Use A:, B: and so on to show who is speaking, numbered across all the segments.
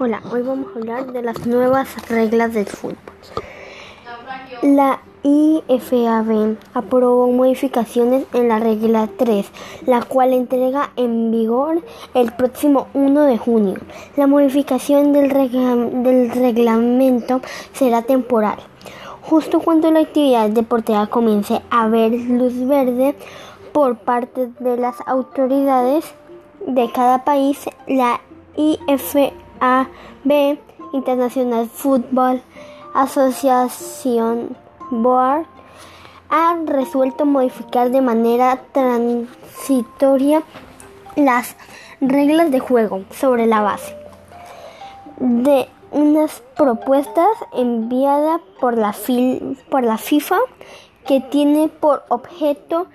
A: Hola, hoy vamos a hablar de las nuevas reglas del fútbol. La IFAB aprobó modificaciones en la regla 3, la cual entrega en vigor el próximo 1 de junio. La modificación del, reglamento será temporal. Justo cuando la actividad deportiva comience a ver luz verde por parte de las autoridades de cada país, la IFAB AB International Football Association Board ha resuelto modificar de manera transitoria las reglas de juego sobre la base de unas propuestas enviadas por la, por la FIFA que tiene por objeto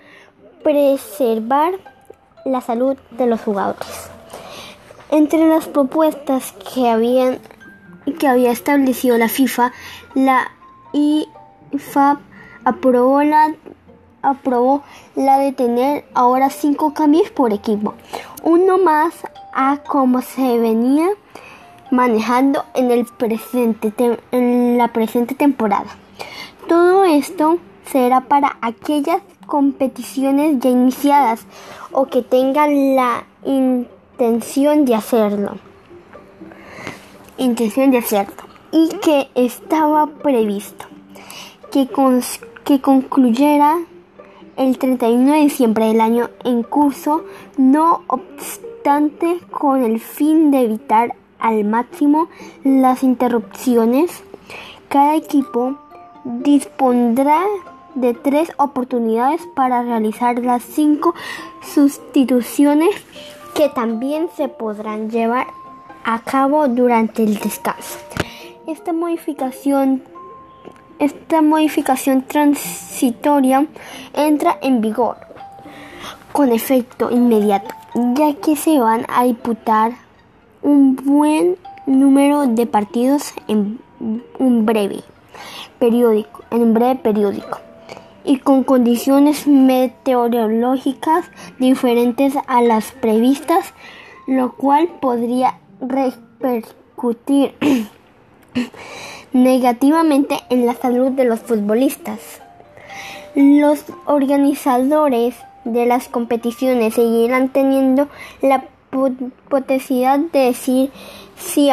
A: preservar la salud de los jugadores. Entre las propuestas que, habían, que había establecido la FIFA, la IFAB aprobó la, aprobó la de tener ahora cinco cambios por equipo, uno más a como se venía manejando en, el presente, en la presente temporada. Todo esto será para aquellas competiciones ya iniciadas o que tengan la intención de hacerlo. Intención de hacerlo. Y que estaba previsto que, que concluyera el 31 de diciembre del año en curso, no obstante con el fin de evitar al máximo las interrupciones, cada equipo dispondrá de tres oportunidades para realizar las cinco sustituciones que también se podrán llevar a cabo durante el descanso. Esta modificación, esta modificación transitoria entra en vigor con efecto inmediato, ya que se van a disputar un buen número de partidos en un breve periódico, en un breve periódico y con condiciones meteorológicas diferentes a las previstas, lo cual podría repercutir negativamente en la salud de los futbolistas. Los organizadores de las competiciones seguirán teniendo la potencialidad de decir si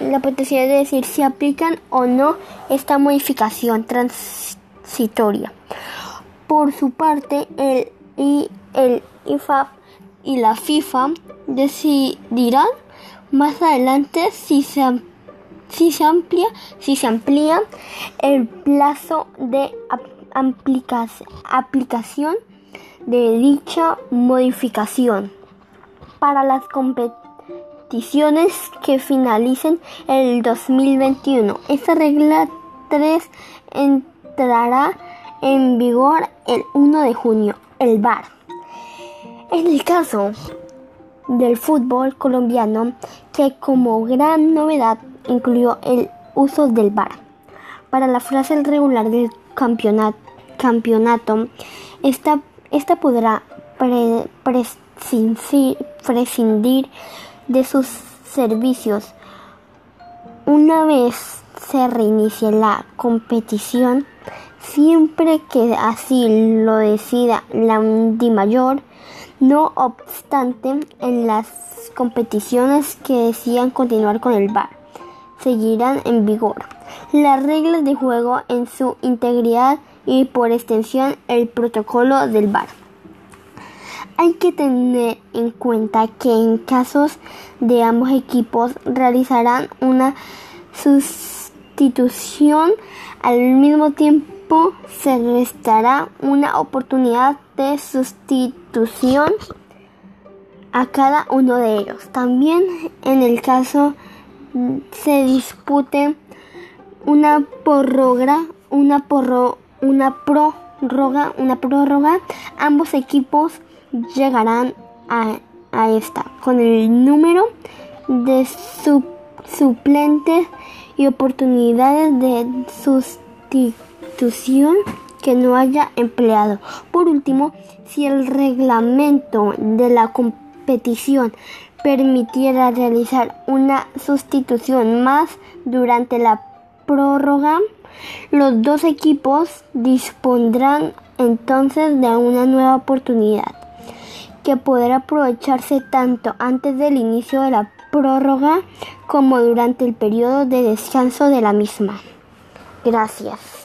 A: la potencialidad de decir si aplican o no esta modificación transitoria. Por su parte, el, y el IFAB y la FIFA decidirán más adelante si se, si se amplía si se amplía el plazo de aplicación de dicha modificación para las competiciones que finalicen el 2021. Esta regla 3 entrará en vigor el 1 de junio, el VAR. En el caso del fútbol colombiano, que como gran novedad incluyó el uso del VAR. Para la frase regular del campeonato, campeonato esta, esta podrá prescindir de sus servicios una vez se reinicie la competición siempre que así lo decida la mayor, No obstante, en las competiciones que decidan continuar con el VAR, seguirán en vigor las reglas de juego en su integridad y por extensión el protocolo del VAR. Hay que tener en cuenta que en casos de ambos equipos realizarán una sustitución al mismo tiempo se restará una oportunidad de sustitución a cada uno de ellos. También en el caso se dispute una prórroga, una una prórroga, una prórroga, ambos equipos llegarán a, a esta con el número de suplentes y oportunidades de sustitución que no haya empleado. Por último, si el reglamento de la competición permitiera realizar una sustitución más durante la prórroga, los dos equipos dispondrán entonces de una nueva oportunidad que podrá aprovecharse tanto antes del inicio de la prórroga como durante el periodo de descanso de la misma. Gracias.